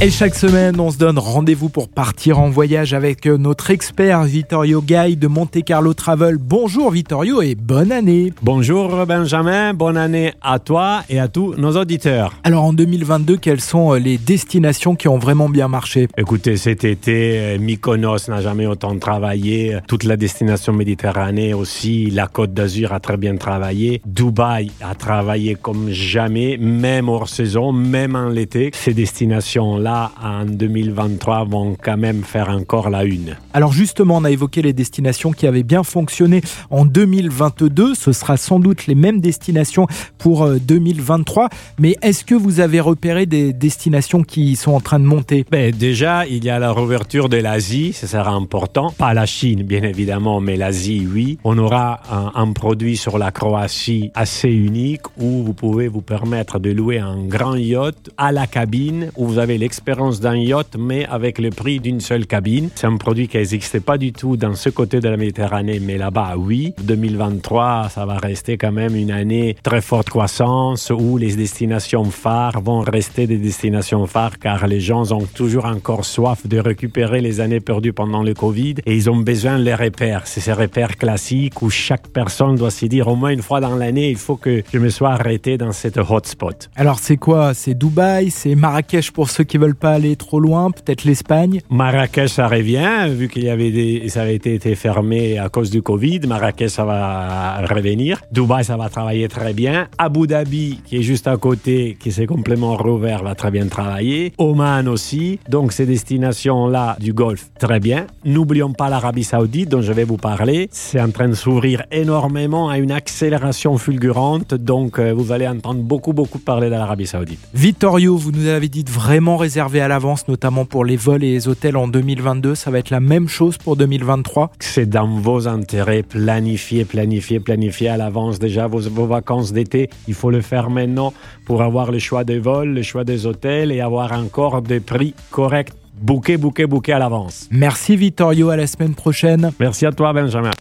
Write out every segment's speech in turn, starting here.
Et chaque semaine, on se donne rendez-vous pour partir en voyage avec euh, notre expert Vittorio Gay de Monte Carlo Travel. Bonjour Vittorio et bonne année. Bonjour Benjamin, bonne année à toi et à tous nos auditeurs. Alors en 2022, quelles sont euh, les destinations qui ont vraiment bien marché? Écoutez, cet été, euh, Mykonos n'a jamais autant travaillé. Toute la destination méditerranée aussi, la Côte d'Azur a très bien travaillé. Dubaï a travaillé comme jamais, même hors saison, même en l'été. Ces destinations-là en 2023 vont quand même faire encore la une. Alors justement, on a évoqué les destinations qui avaient bien fonctionné en 2022. Ce sera sans doute les mêmes destinations pour 2023. Euh, Mais est-ce que vous avez repéré des destinations qui sont en train de monter? Ben, Déjà, il y a la réouverture de l'Asie, ça sera important. Pas la Chine, bien évidemment, mais l'Asie, oui. On aura un, un produit sur la Croatie assez unique où vous pouvez vous permettre de louer un grand yacht à la cabine où vous avez l'expérience d'un yacht, mais avec le prix d'une seule cabine. C'est un produit qui n'existait pas du tout dans ce côté de la Méditerranée, mais là-bas, oui. 2023, ça va rester quand même une année très forte croissance où les destinations phares vont rester des destinations phares car les gens ont toujours encore soif de récupérer les années perdues pendant le Covid et ils ont besoin de les repères. C'est ces repères classiques où chaque personne doit se dire au moins une fois dans l'année, il faut que je me sois arrêté dans cette hotspot. Alors c'est quoi? C'est Dubaï, c'est Marrakech pour ceux qui veulent pas aller trop loin, peut-être l'Espagne Marrakech, ça revient, vu qu'il y avait des, ça avait été, été, fermé à cause du Covid. Marrakech, ça va revenir. Dubaï, ça va travailler très bien. Abu Dhabi, qui est juste à côté, qui s'est complètement rouvert, va très bien travailler. Oman aussi. Donc, ces destinations-là du Golfe, très bien. N'oublions pas l'Arabie Saoudite, dont je vais vous parler. C'est en train de s'ouvrir énormément à une accélération fulgurante. Donc, euh, vous allez entendre beaucoup, beaucoup parler de l'Arabie Saoudite. Vittorio, vous nous avez dit vraiment réserver à l'avance, notamment pour les vols et les hôtels en 2022. Ça va être la même chose pour 2023 C'est dans vos intérêts. Planifier, planifier, planifier à l'avance déjà vos, vos vacances d'été. Il faut le faire maintenant pour avoir le choix des vols, le choix des hôtels et avoir encore des prix corrects. Bouquet, bouquet, bouquet à l'avance. Merci Vittorio, à la semaine prochaine. Merci à toi Benjamin.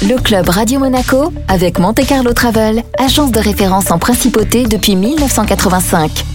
Le club Radio Monaco avec Monte Carlo Travel, agence de référence en principauté depuis 1985.